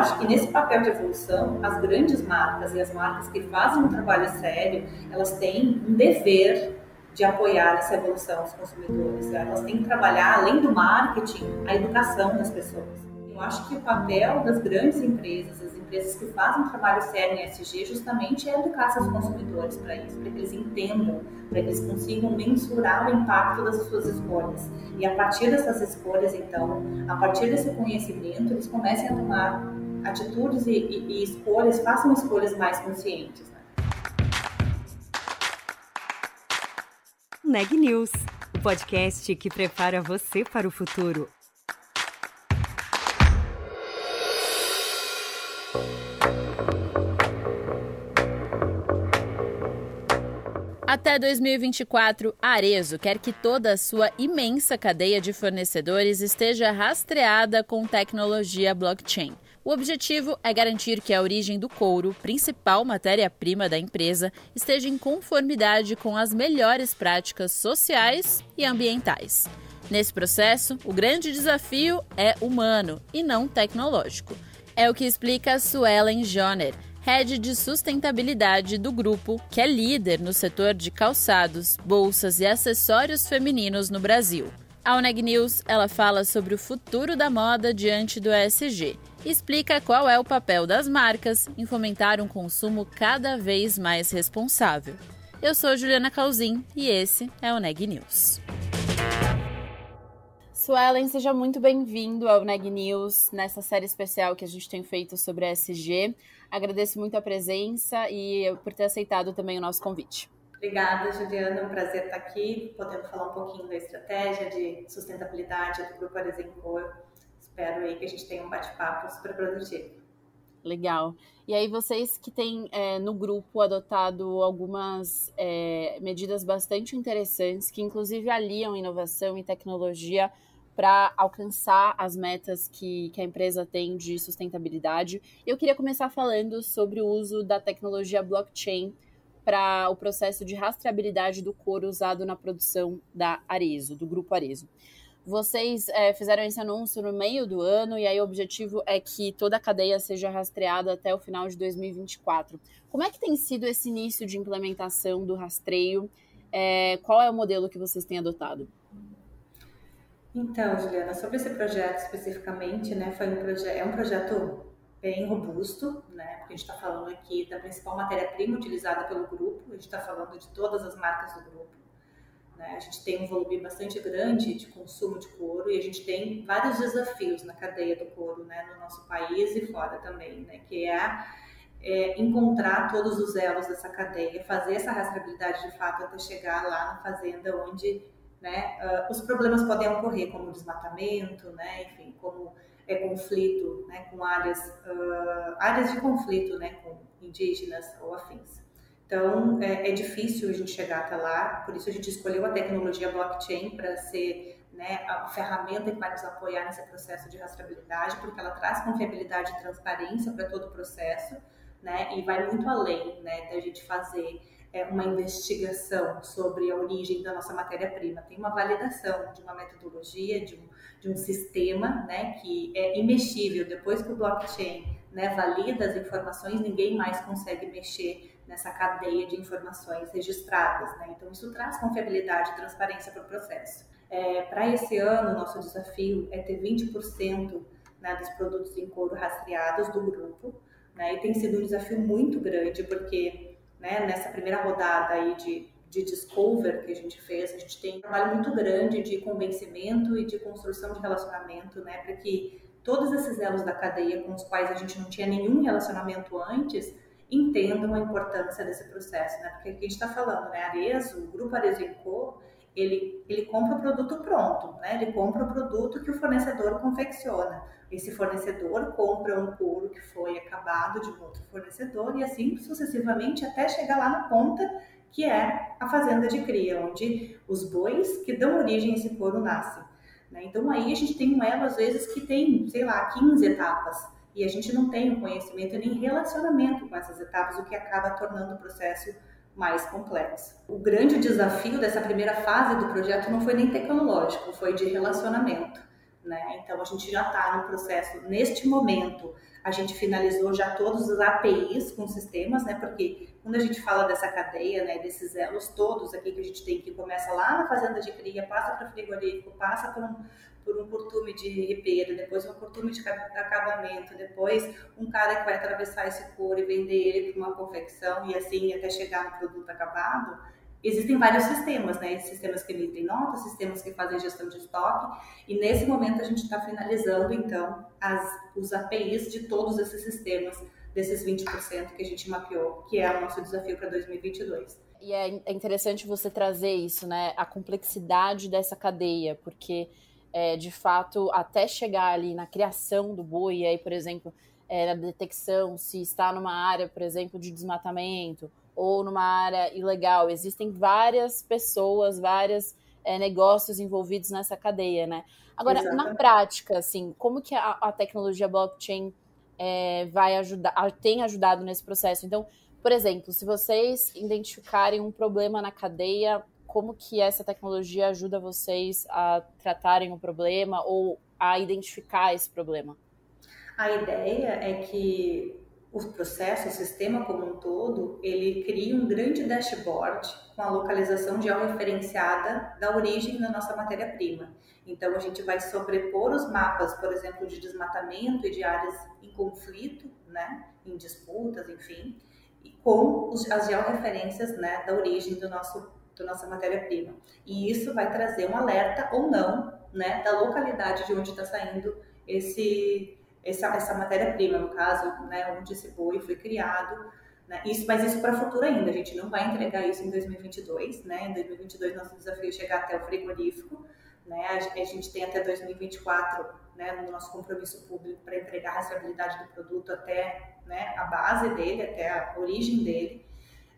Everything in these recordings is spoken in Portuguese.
acho que nesse papel de evolução, as grandes marcas e as marcas que fazem um trabalho sério, elas têm um dever de apoiar essa evolução dos consumidores. Elas têm que trabalhar, além do marketing, a educação das pessoas. Eu acho que o papel das grandes empresas, as empresas que fazem um trabalho sério em SG, justamente é educar seus consumidores para isso, para que eles entendam, para que eles consigam mensurar o impacto das suas escolhas. E a partir dessas escolhas, então, a partir desse conhecimento, eles comecem a tomar atitudes e, e, e escolhas, façam escolhas mais conscientes. Né? Neg News, o podcast que prepara você para o futuro. Até 2024, a Arezo quer que toda a sua imensa cadeia de fornecedores esteja rastreada com tecnologia blockchain. O objetivo é garantir que a origem do couro, principal matéria-prima da empresa, esteja em conformidade com as melhores práticas sociais e ambientais. Nesse processo, o grande desafio é humano e não tecnológico. É o que explica Suelen Joner, head de sustentabilidade do grupo, que é líder no setor de calçados, bolsas e acessórios femininos no Brasil. A Uneg News ela fala sobre o futuro da moda diante do ESG explica qual é o papel das marcas em fomentar um consumo cada vez mais responsável. Eu sou Juliana Calzin e esse é o Neg News. Suelen, seja muito bem-vindo ao Neg News, nessa série especial que a gente tem feito sobre a SG. Agradeço muito a presença e por ter aceitado também o nosso convite. Obrigada, Juliana. É um prazer estar aqui, podendo falar um pouquinho da estratégia de sustentabilidade do Grupo Aresencor espero aí que a gente tenha um bate-papo super produtivo. Legal. E aí, vocês que têm é, no grupo adotado algumas é, medidas bastante interessantes, que inclusive aliam inovação e tecnologia para alcançar as metas que, que a empresa tem de sustentabilidade. Eu queria começar falando sobre o uso da tecnologia blockchain para o processo de rastreabilidade do couro usado na produção da Arezo, do grupo Arezo. Vocês é, fizeram esse anúncio no meio do ano e aí o objetivo é que toda a cadeia seja rastreada até o final de 2024. Como é que tem sido esse início de implementação do rastreio? É, qual é o modelo que vocês têm adotado? Então, Juliana, sobre esse projeto especificamente, né, foi um é um projeto bem robusto, né, porque a gente está falando aqui da principal matéria-prima utilizada pelo grupo, a gente está falando de todas as marcas do grupo. Né? A gente tem um volume bastante grande de consumo de couro e a gente tem vários desafios na cadeia do couro, né? no nosso país e fora também, né? que é, é encontrar todos os elos dessa cadeia, fazer essa rastreabilidade de fato até chegar lá na fazenda onde né, uh, os problemas podem ocorrer, como desmatamento, né, enfim, como é conflito né, com áreas, uh, áreas de conflito né, com indígenas ou afins. Então, é, é, difícil a gente chegar até lá, por isso a gente escolheu a tecnologia blockchain para ser né, a ferramenta que vai nos apoiar nesse processo de rastreabilidade, porque ela traz confiabilidade e transparência para todo o processo, né, e vai muito além né, da gente fazer é, uma investigação sobre a origem da nossa matéria-prima. Tem uma validação de uma metodologia, de um, de um sistema né, que é imexível. Depois que o blockchain né, valida as informações, ninguém mais consegue mexer nessa cadeia de informações registradas. Né? Então, isso traz confiabilidade e transparência para o processo. É, para esse ano, nosso desafio é ter 20% né, dos produtos em couro rastreados do grupo, né? e tem sido um desafio muito grande, porque né, nessa primeira rodada aí de, de Discover que a gente fez, a gente tem um trabalho muito grande de convencimento e de construção de relacionamento, né, para que todos esses elos da cadeia com os quais a gente não tinha nenhum relacionamento antes, entendam a importância desse processo, né? Porque aqui a gente está falando, né? Arezo, o grupo Arezo Co, ele, ele compra o produto pronto, né? Ele compra o produto que o fornecedor confecciona. Esse fornecedor compra um couro que foi acabado de um outro fornecedor e assim sucessivamente até chegar lá na ponta que é a fazenda de cria, onde os bois que dão origem a esse couro nascem. Né? Então aí a gente tem um elo às vezes que tem, sei lá, 15 etapas e a gente não tem o conhecimento nem relacionamento com essas etapas, o que acaba tornando o processo mais complexo. O grande desafio dessa primeira fase do projeto não foi nem tecnológico, foi de relacionamento. Né? Então a gente já está no processo, neste momento, a gente finalizou já todos os APIs com sistemas, né? Porque quando a gente fala dessa cadeia, né, desses elos todos aqui que a gente tem, que começa lá na fazenda de cria, passa para frigorífico, passa por um, por um curtume de ribeiro, depois um curtume de acabamento, depois um cara que vai atravessar esse couro e vender ele para uma confecção e assim até chegar no produto acabado. Existem vários sistemas, né? Sistemas que emitem notas, sistemas que fazem gestão de estoque, e nesse momento a gente está finalizando, então, as, os APIs de todos esses sistemas, desses 20% que a gente mapeou, que é o nosso desafio para 2022. E é, é interessante você trazer isso, né? A complexidade dessa cadeia, porque é, de fato, até chegar ali na criação do boi, e aí, por exemplo, é, na detecção, se está numa área, por exemplo, de desmatamento ou numa área ilegal. Existem várias pessoas, vários é, negócios envolvidos nessa cadeia, né? Agora, Exatamente. na prática, assim, como que a, a tecnologia blockchain é, vai ajudar, tem ajudado nesse processo? Então, por exemplo, se vocês identificarem um problema na cadeia, como que essa tecnologia ajuda vocês a tratarem o problema ou a identificar esse problema? A ideia é que o processo, o sistema como um todo, ele cria um grande dashboard com a localização georreferenciada da origem da nossa matéria-prima. Então, a gente vai sobrepor os mapas, por exemplo, de desmatamento e de áreas em conflito, né, em disputas, enfim, com as georreferências né, da origem do nosso da nossa matéria-prima. E isso vai trazer um alerta ou não, né, da localidade de onde está saindo esse, essa, essa matéria-prima, no caso, né, onde esse boi foi criado. Né, isso, mas isso para o futuro ainda, a gente não vai entregar isso em 2022, né, em 2022 nosso desafio é chegar até o frigorífico, né, a, gente tem até 2024, né, no nosso compromisso público para entregar a rastreabilidade do produto até né, a base dele, até a origem dele,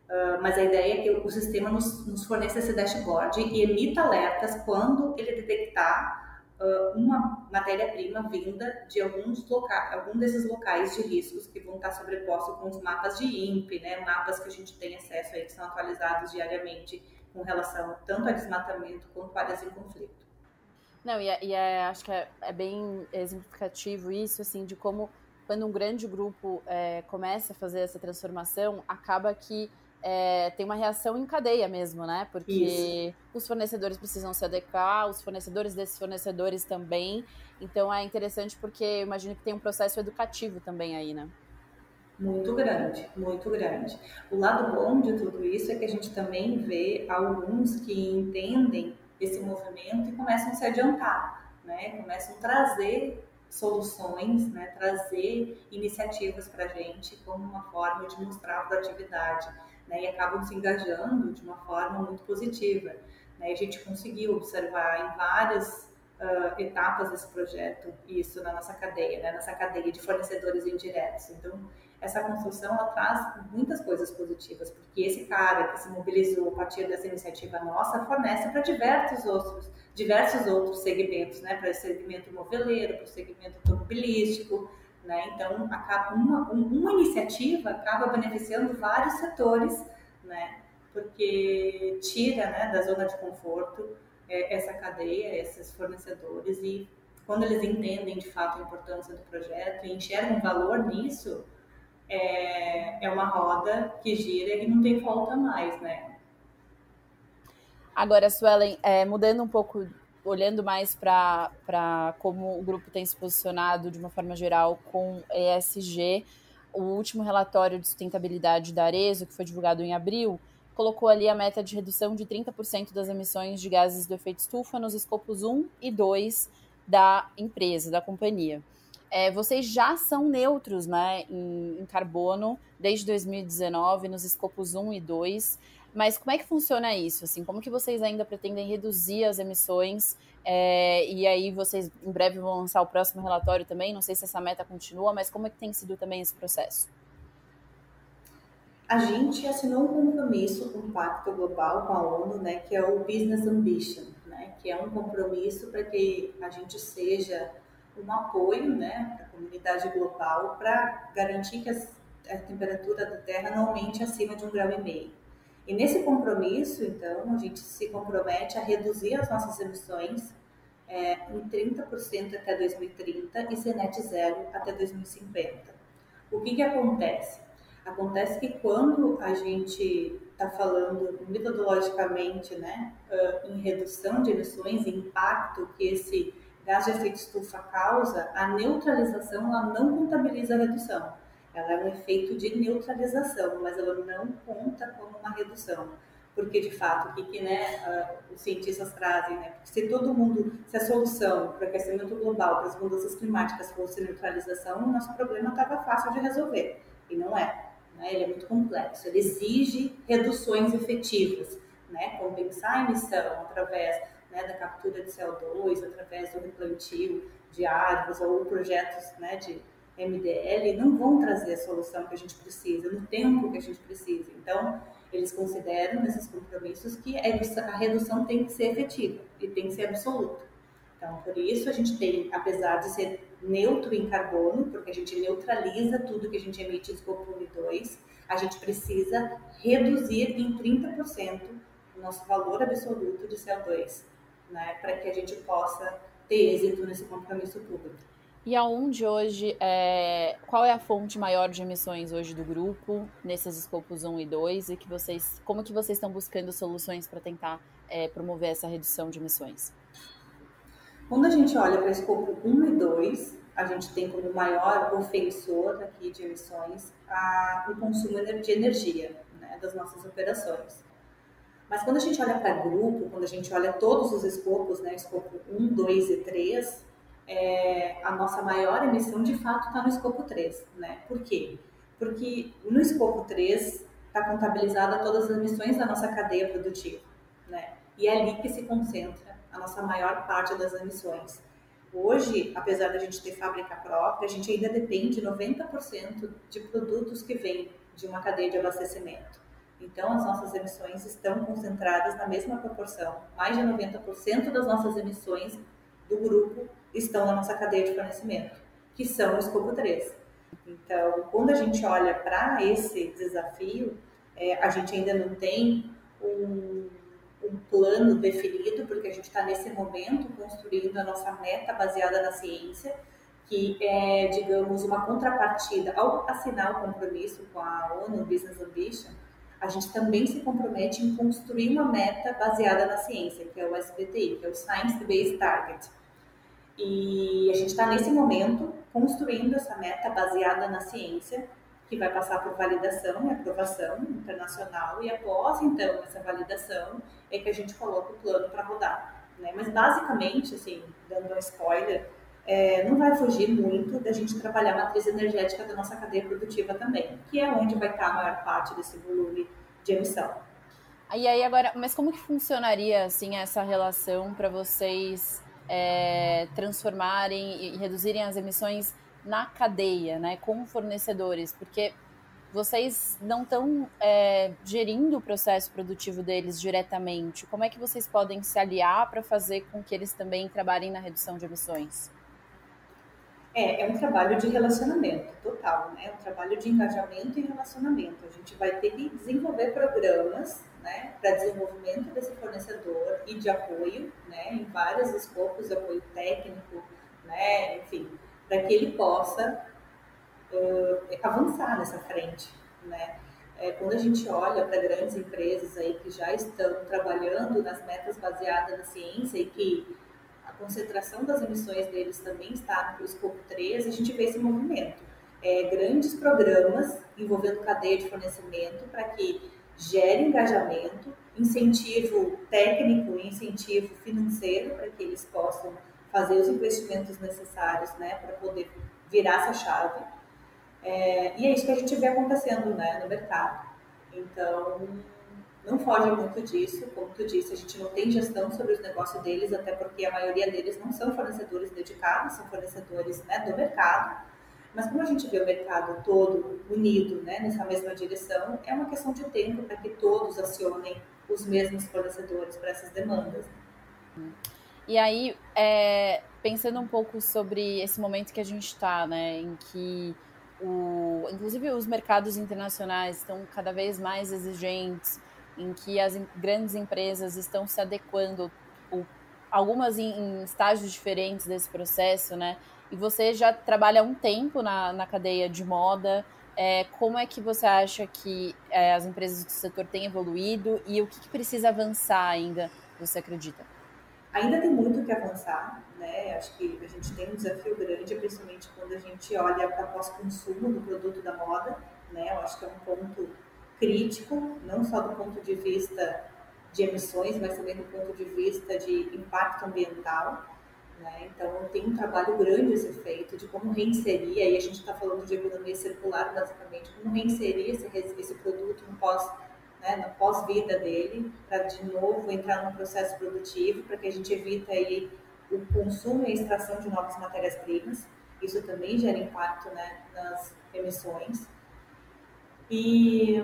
Uh, mas a ideia é que o sistema nos, nos forneça esse dashboard e emita alertas quando ele detectar uh, uma matéria-prima vinda de alguns locais, algum desses locais de riscos que vão estar sobrepostos com os mapas de INPE, né, mapas que a gente tem acesso aí que são atualizados diariamente com relação tanto a desmatamento quanto áreas em conflito. Não, e, é, e é, acho que é, é, bem exemplificativo isso, assim, de como quando um grande grupo é, começa a fazer essa transformação, acaba que é, tem uma reação em cadeia mesmo, né? Porque Isso. os fornecedores precisam se adequar, os fornecedores desses fornecedores também. Então é interessante porque eu imagino que tem um processo educativo também aí, né? Muito grande, muito grande. O lado bom de tudo isso é que a gente também vê alguns que entendem esse movimento e começam a se adiantar, né? Começam a trazer soluções, né? trazer iniciativas para a gente como uma forma de mostrar a proatividade né, e acabam se engajando de uma forma muito positiva. Né? A gente conseguiu observar em várias uh, etapas desse projeto isso na nossa cadeia, né, nessa cadeia de fornecedores indiretos. Então, essa construção ela traz muitas coisas positivas, porque esse cara que se mobilizou a partir dessa iniciativa nossa fornece para diversos outros, diversos outros segmentos, né, para o segmento moveleiro, para o segmento automobilístico, né? Então, acaba uma, uma iniciativa acaba beneficiando vários setores, né? porque tira né, da zona de conforto é, essa cadeia, esses fornecedores, e quando eles entendem de fato a importância do projeto e enxergam valor nisso, é, é uma roda que gira e não tem volta mais, né? Agora, Suelen, é, mudando um pouco olhando mais para como o grupo tem se posicionado de uma forma geral com ESG, o último relatório de sustentabilidade da Arezo, que foi divulgado em abril, colocou ali a meta de redução de 30% das emissões de gases do efeito estufa nos escopos 1 e 2 da empresa, da companhia. É, vocês já são neutros né, em, em, carbono desde 2019 nos escopos 1 e 2. Mas como é que funciona isso? Assim, como que vocês ainda pretendem reduzir as emissões? É, e aí vocês em breve vão lançar o próximo relatório também. Não sei se essa meta continua, mas como é que tem sido também esse processo? A gente assinou um compromisso com o Pacto Global, com a ONU, né, que é o Business Ambition, né, que é um compromisso para que a gente seja um apoio né, para a comunidade global para garantir que a temperatura da Terra não aumente acima de um grau e meio. E nesse compromisso, então, a gente se compromete a reduzir as nossas emissões é, em 30% até 2030 e ser net zero até 2050. O que, que acontece? Acontece que quando a gente está falando metodologicamente né, em redução de emissões, impacto que esse gás de efeito estufa causa, a neutralização ela não contabiliza a redução. Ela é um efeito de neutralização, mas ela não conta como uma redução. Porque, de fato, o que, que né, os cientistas trazem? Né? Porque se todo mundo, se a solução para o aquecimento global, para as mudanças climáticas fosse neutralização, o nosso problema estava fácil de resolver. E não é. Né? Ele é muito complexo. Ele exige reduções efetivas, né? compensar a emissão através né, da captura de CO2, através do replantio de árvores ou projetos né, de MDL, não vão trazer a solução que a gente precisa, no tempo que a gente precisa. Então, eles consideram nesses compromissos que a redução tem que ser efetiva e tem que ser absoluta. Então, por isso a gente tem, apesar de ser neutro em carbono, porque a gente neutraliza tudo que a gente emite em escopo 1 e 2, a gente precisa reduzir em 30% o nosso valor absoluto de CO2 né, para que a gente possa ter êxito nesse compromisso público. E aonde hoje, é, qual é a fonte maior de emissões hoje do grupo, nesses escopos 1 e 2, e que vocês, como que vocês estão buscando soluções para tentar é, promover essa redução de emissões? Quando a gente olha para o escopo 1 e 2, a gente tem como maior ofensor aqui de emissões a, o consumo de energia né, das nossas operações. Mas quando a gente olha para grupo, quando a gente olha todos os escopos, né, escopo 1, 2 e 3, é, a nossa maior emissão de fato está no escopo 3. Né? Por quê? Porque no escopo 3 está contabilizada todas as emissões da nossa cadeia produtiva. Né? E é ali que se concentra a nossa maior parte das emissões. Hoje, apesar da gente ter fábrica própria, a gente ainda depende 90% de produtos que vêm de uma cadeia de abastecimento. Então, as nossas emissões estão concentradas na mesma proporção. Mais de 90% das nossas emissões do grupo estão na nossa cadeia de fornecimento, que são o escopo 3. Então, quando a gente olha para esse desafio, é, a gente ainda não tem um, um plano definido, porque a gente está nesse momento construindo a nossa meta baseada na ciência, que é, digamos, uma contrapartida ao assinar o compromisso com a ONU Business Ambition, a gente também se compromete em construir uma meta baseada na ciência, que é o SBTI, que é o Science Based Target. E a gente está nesse momento construindo essa meta baseada na ciência, que vai passar por validação e aprovação internacional, e após então essa validação é que a gente coloca o plano para rodar. Né? Mas basicamente, assim, dando um spoiler, é, não vai fugir muito da gente trabalhar a matriz energética da nossa cadeia produtiva também, que é onde vai estar a maior parte desse volume de emissão. E aí agora, mas como que funcionaria assim essa relação para vocês é, transformarem e reduzirem as emissões na cadeia, né, com fornecedores? Porque vocês não estão é, gerindo o processo produtivo deles diretamente. Como é que vocês podem se aliar para fazer com que eles também trabalhem na redução de emissões? É, é um trabalho de relacionamento total, né? É um trabalho de engajamento e relacionamento. A gente vai ter que desenvolver programas, né, para desenvolvimento desse fornecedor e de apoio, né, em vários escopos de apoio técnico, né, enfim, para que ele possa uh, avançar nessa frente, né? É, quando a gente olha para grandes empresas aí que já estão trabalhando nas metas baseadas na ciência e que concentração das emissões deles também está no escopo 3, a gente vê esse movimento. É, grandes programas envolvendo cadeia de fornecimento para que gere engajamento, incentivo técnico e incentivo financeiro para que eles possam fazer os investimentos necessários né, para poder virar essa chave. É, e é isso que a gente vê acontecendo né, no mercado. Então, não foge muito disso, como tu disse, a gente não tem gestão sobre os negócios deles, até porque a maioria deles não são fornecedores dedicados, são fornecedores né, do mercado. Mas como a gente vê o mercado todo unido né, nessa mesma direção, é uma questão de tempo para que todos acionem os mesmos fornecedores para essas demandas. E aí, é, pensando um pouco sobre esse momento que a gente está, né, em que o, inclusive os mercados internacionais estão cada vez mais exigentes, em que as grandes empresas estão se adequando, algumas em, em, estágios diferentes desse processo, né? E você já trabalha há um tempo na, na cadeia de moda. É, como é que você acha que é, as empresas do setor têm evoluído e o que, que precisa avançar ainda, você acredita? Ainda tem muito que avançar, né? Acho que a gente tem um desafio grande, principalmente quando a gente olha para pós-consumo do produto da moda, né? Eu acho que é um ponto crítico, não só do ponto de vista de emissões, mas também do ponto de vista de impacto ambiental. Né? Então, tem um trabalho grande a ser feito de como reinserir, aí a gente está falando de economia circular, basicamente, como reinserir esse, esse produto no pós né, na pós-vida dele, para de novo entrar num processo produtivo, para que a gente evite aí o consumo e a extração de novas matérias-primas. Isso também gera impacto né, nas emissões. E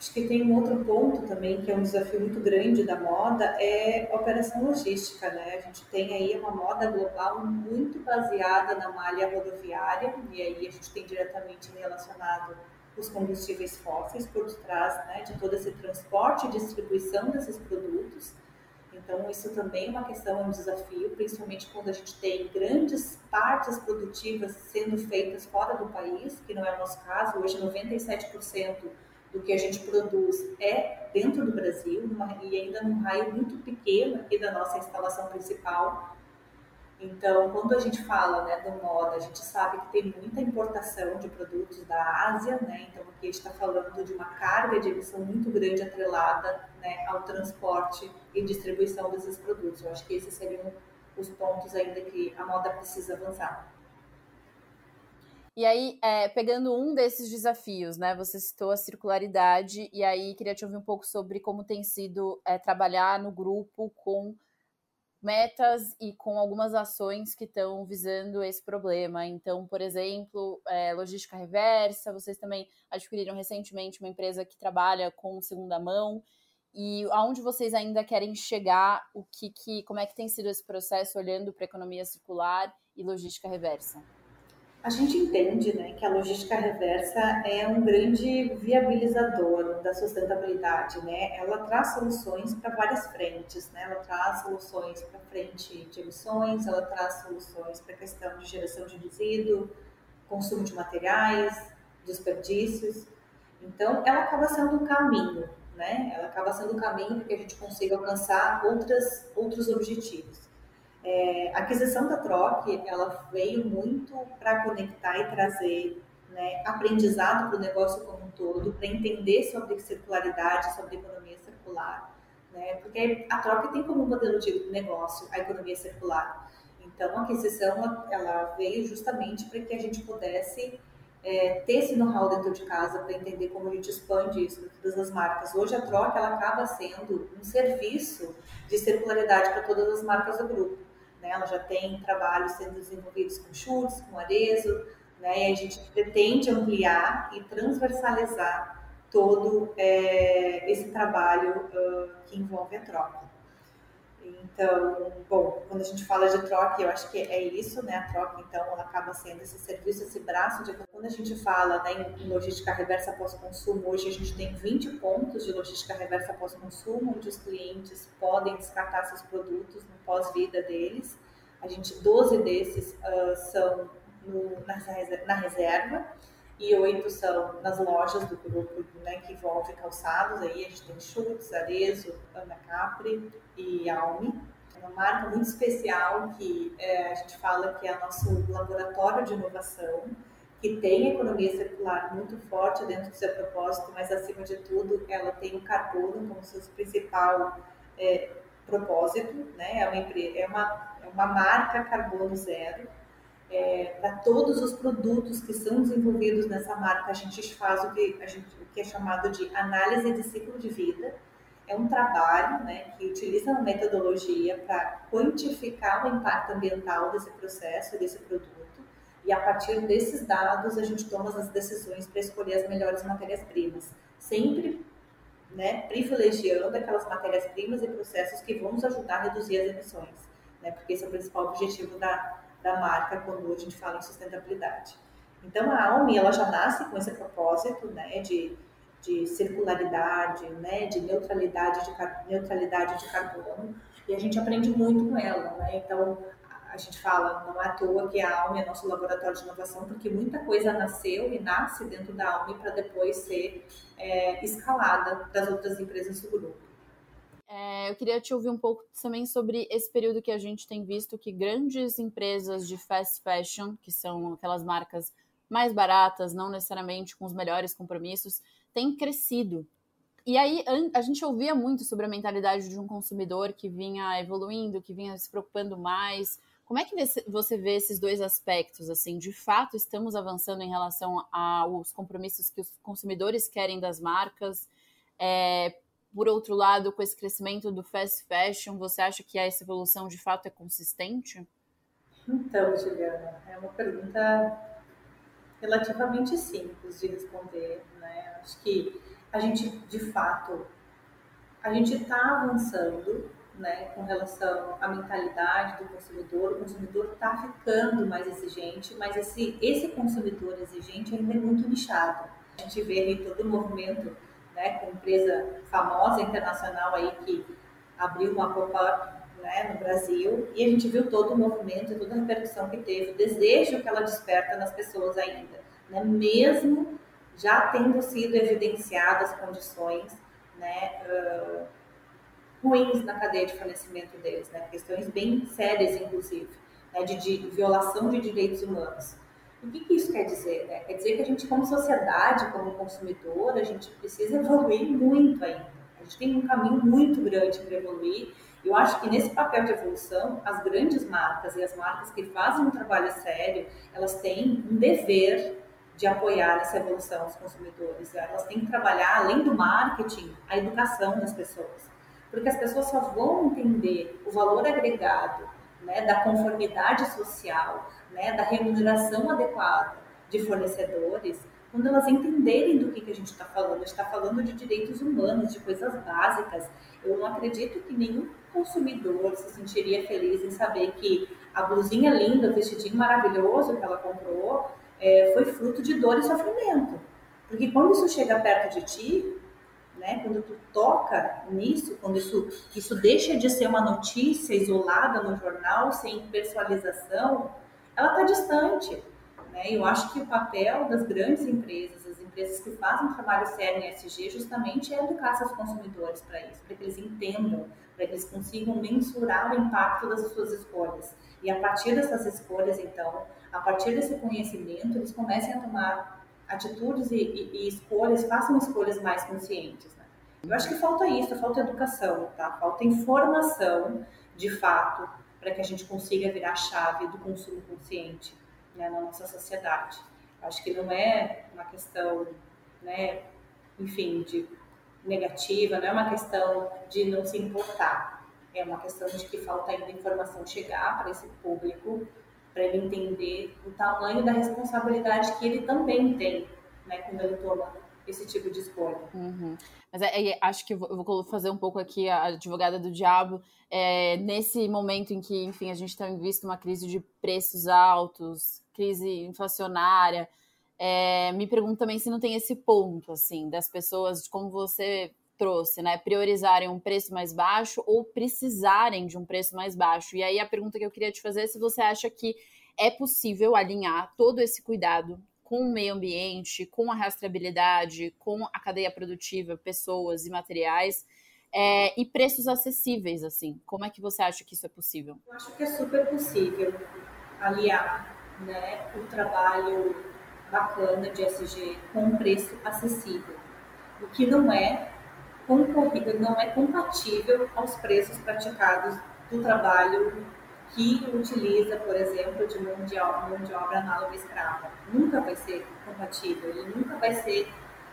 acho que tem um outro ponto também, que é um desafio muito grande da moda, é a operação logística. Né? A gente tem aí uma moda global muito baseada na malha rodoviária, e aí a gente tem diretamente relacionado os combustíveis fósseis por trás né, de todo esse transporte e distribuição desses produtos. Então, isso também é uma questão, é um desafio, principalmente quando a gente tem grandes partes produtivas sendo feitas fora do país, que não é o nosso caso. Hoje, 97% do que a gente produz é dentro do Brasil, numa, e ainda num raio muito pequeno aqui da nossa instalação principal. Então, quando a gente fala né, do moda, a gente sabe que tem muita importação de produtos da Ásia, né? Então, aqui a gente está falando de uma carga de emissão muito grande atrelada né, ao transporte e distribuição desses produtos. Eu acho que esses seriam os pontos ainda que a moda precisa avançar. E aí, é, pegando um desses desafios, né? Você citou a circularidade, e aí queria te ouvir um pouco sobre como tem sido é, trabalhar no grupo com metas e com algumas ações que estão visando esse problema. Então, por exemplo, é, logística reversa, vocês também adquiriram recentemente uma empresa que trabalha com segunda mão. E aonde vocês ainda querem chegar, o que, que como é que tem sido esse processo olhando para economia circular e logística reversa? A gente entende né, que a logística reversa é um grande viabilizador da sustentabilidade. Né? Ela traz soluções para várias frentes. Né? Ela traz soluções para frente de emissões, ela traz soluções para a questão de geração de resíduo, consumo de materiais, desperdícios. Então, ela acaba sendo um caminho. Né? Ela acaba sendo um caminho para que a gente consiga alcançar outras, outros objetivos. É, a aquisição da Troc, ela veio muito para conectar e trazer né, aprendizado para o negócio como um todo, para entender sobre circularidade, sobre economia circular, né, porque a Troc tem como modelo de negócio a economia circular. Então, a aquisição ela veio justamente para que a gente pudesse é, ter esse know-how dentro de casa para entender como a gente expande isso para todas as marcas. Hoje a Troca ela acaba sendo um serviço de circularidade para todas as marcas do grupo. Né? Ela já tem trabalhos sendo desenvolvidos com chutes, com arezo, né? e a gente pretende ampliar e transversalizar todo é, esse trabalho uh, que envolve a troca. Então, bom, quando a gente fala de troca, eu acho que é isso, né? A troca, então, ela acaba sendo esse serviço, esse braço de. Quando a gente fala né, em logística reversa pós-consumo, hoje a gente tem 20 pontos de logística reversa pós-consumo, onde os clientes podem descartar seus produtos no pós-vida deles. A gente, 12 desses uh, são no, na, na reserva e oito são nas lojas do grupo né, que envolve calçados. Aí a gente tem Schutz, Arezo, Ana Capri e Almi. É uma marca muito especial que é, a gente fala que é nosso laboratório de inovação, que tem economia circular muito forte dentro do seu propósito, mas acima de tudo ela tem o carbono como seu principal é, propósito, né? É uma, é uma, é uma marca carbono zero é, para todos os produtos que são desenvolvidos nessa marca, a gente faz o que, a gente, o que é chamado de análise de ciclo de vida. É um trabalho né, que utiliza uma metodologia para quantificar o impacto ambiental desse processo, desse produto. E a partir desses dados, a gente toma as decisões para escolher as melhores matérias-primas. Sempre né, privilegiando aquelas matérias-primas e processos que vão nos ajudar a reduzir as emissões, né, porque esse é o principal objetivo da, da marca quando a gente fala em sustentabilidade. Então, a Almi, ela já nasce com esse propósito né, de, de circularidade, né, de neutralidade de, neutralidade de carbono, e a gente aprende muito com ela. Né? Então, a gente fala, não é à toa que a Alme é nosso laboratório de inovação, porque muita coisa nasceu e nasce dentro da Alme para depois ser é, escalada para as outras empresas do grupo. É, eu queria te ouvir um pouco também sobre esse período que a gente tem visto que grandes empresas de fast fashion, que são aquelas marcas mais baratas, não necessariamente com os melhores compromissos, têm crescido. E aí a gente ouvia muito sobre a mentalidade de um consumidor que vinha evoluindo, que vinha se preocupando mais, como é que você vê esses dois aspectos? Assim, de fato, estamos avançando em relação aos compromissos que os consumidores querem das marcas. É, por outro lado, com esse crescimento do fast fashion, você acha que essa evolução de fato é consistente? Então, Juliana, é uma pergunta relativamente simples de responder, né? Acho que a gente, de fato, a gente está avançando né, com relação à mentalidade do consumidor. O consumidor está ficando mais exigente, mas esse, esse consumidor exigente ainda é muito nichado. A gente vê aí todo o movimento, né, com empresa famosa internacional aí que abriu uma pop-up né, no Brasil e a gente viu todo o movimento, toda a repercussão que teve, o desejo que ela desperta nas pessoas ainda, né, mesmo já tendo sido evidenciadas condições, né, uh, ruins na cadeia de fornecimento deles, né? questões bem sérias, inclusive, né? de, de, violação de direitos humanos. O que, que isso quer dizer? Né? Quer dizer que a gente, como sociedade, como consumidor, a gente precisa evoluir muito ainda. A gente tem um caminho muito grande para evoluir. Eu acho que nesse papel de evolução, as grandes marcas e as marcas que fazem um trabalho sério, elas têm um dever de apoiar essa evolução dos consumidores. Elas têm que trabalhar, além do marketing, a educação das pessoas porque as pessoas só vão entender o valor agregado né, da conformidade social, né, da remuneração adequada de fornecedores, quando elas entenderem do que, que a gente está falando. Está falando de direitos humanos, de coisas básicas. Eu não acredito que nenhum consumidor se sentiria feliz em saber que a blusinha linda, o vestidinho maravilhoso que ela comprou, é, foi fruto de dor e sofrimento. Porque quando isso chega perto de ti, né? Quando tu toca nisso, quando isso, isso deixa de ser uma notícia isolada no jornal, sem personalização, ela está distante. Né? Eu acho que o papel das grandes empresas, as empresas que fazem trabalho sério em SG, justamente é educar seus consumidores para isso, para que eles entendam, para que eles consigam mensurar o impacto das suas escolhas. E a partir dessas escolhas, então, a partir desse conhecimento, eles comecem a tomar atitudes e, e, e, escolhas, façam escolhas mais conscientes. Né? Eu acho que falta isso, falta educação, tá? falta informação, de fato, para que a gente consiga virar a chave do consumo consciente né, na nossa sociedade. Acho que não é uma questão, né, enfim, de negativa, não é uma questão de não se importar. É uma questão de que falta ainda informação chegar para esse público para ele entender o tamanho da responsabilidade que ele também tem, né, quando ele toma esse tipo de escolha. Uhum. Mas é, é, acho que eu vou fazer um pouco aqui a advogada do diabo. É, nesse momento em que, enfim, a gente tem visto uma crise de preços altos, crise inflacionária, é, me pergunto também se não tem esse ponto, assim, das pessoas, como você trouxe, né? Priorizarem um preço mais baixo ou precisarem de um preço mais baixo. E aí a pergunta que eu queria te fazer é se você acha que é possível alinhar todo esse cuidado com o meio ambiente, com a rastreabilidade, com a cadeia produtiva, pessoas e materiais, é, e preços acessíveis, assim. Como é que você acha que isso é possível? Eu acho que é super possível aliar né, o trabalho bacana de SG com um preço acessível. O que não é concorrida não é compatível aos preços praticados do trabalho que utiliza, por exemplo, de mão de, mão de obra análoga escrava. Nunca vai ser compatível, ele nunca vai ser,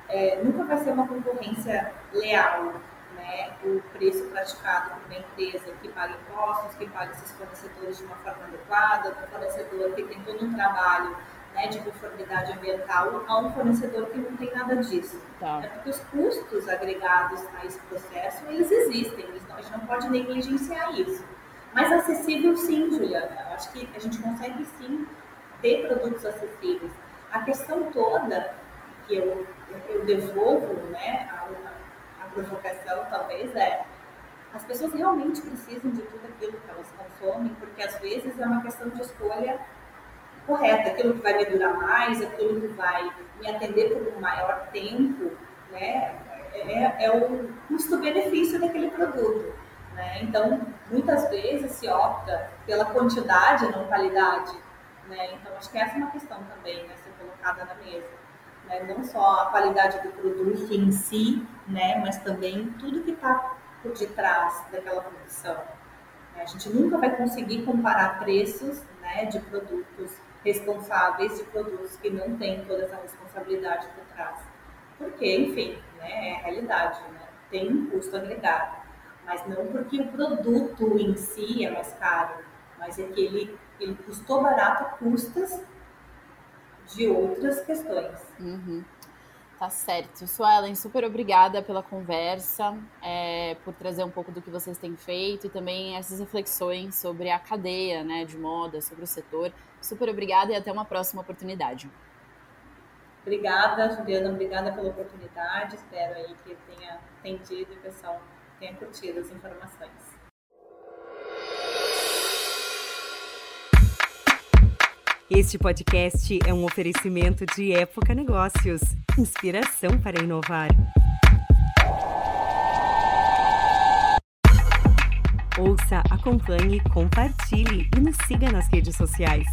é, nunca vai ser uma concorrência leal. Né, o preço praticado por uma empresa que paga impostos, que paga esses fornecedores de uma forma adequada, um fornecedor que tem todo um trabalho né, de conformidade ambiental a um fornecedor que não tem nada disso. Tá. É porque os custos agregados a esse processo, eles existem, a gente não pode negligenciar isso. Mas acessível sim, Juliana. Eu acho que a gente consegue sim ter produtos acessíveis. A questão toda que eu, eu devolvo né, a, a provocação, talvez, é as pessoas realmente precisam de tudo aquilo que elas consomem, porque às vezes é uma questão de escolha correta, aquilo que vai me durar mais, aquilo que vai me atender por um maior tempo, né? É, é o custo-benefício daquele produto. Né? Então, muitas vezes se opta pela quantidade, não qualidade. Né? Então, acho que essa é uma questão também né, ser colocada na mesa. Né? Não só a qualidade do produto em si, né? mas também tudo que está por detrás daquela produção. A gente nunca vai conseguir comparar preços né, de produtos responsáveis de produtos que não têm toda essa responsabilidade por trás. Porque, enfim, né, é a realidade, né? tem um custo agregado. Mas não porque o produto em si é mais caro, mas é que ele, ele custou barato custas de outras questões. Uhum. Tá certo. Suelen, super obrigada pela conversa, é, por trazer um pouco do que vocês têm feito e também essas reflexões sobre a cadeia né, de moda, sobre o setor. Super obrigada e até uma próxima oportunidade. Obrigada, Juliana, obrigada pela oportunidade. Espero aí que tenha entendido e o pessoal tenha curtido as informações. Este podcast é um oferecimento de Época Negócios inspiração para inovar. Ouça, acompanhe, compartilhe e nos siga nas redes sociais.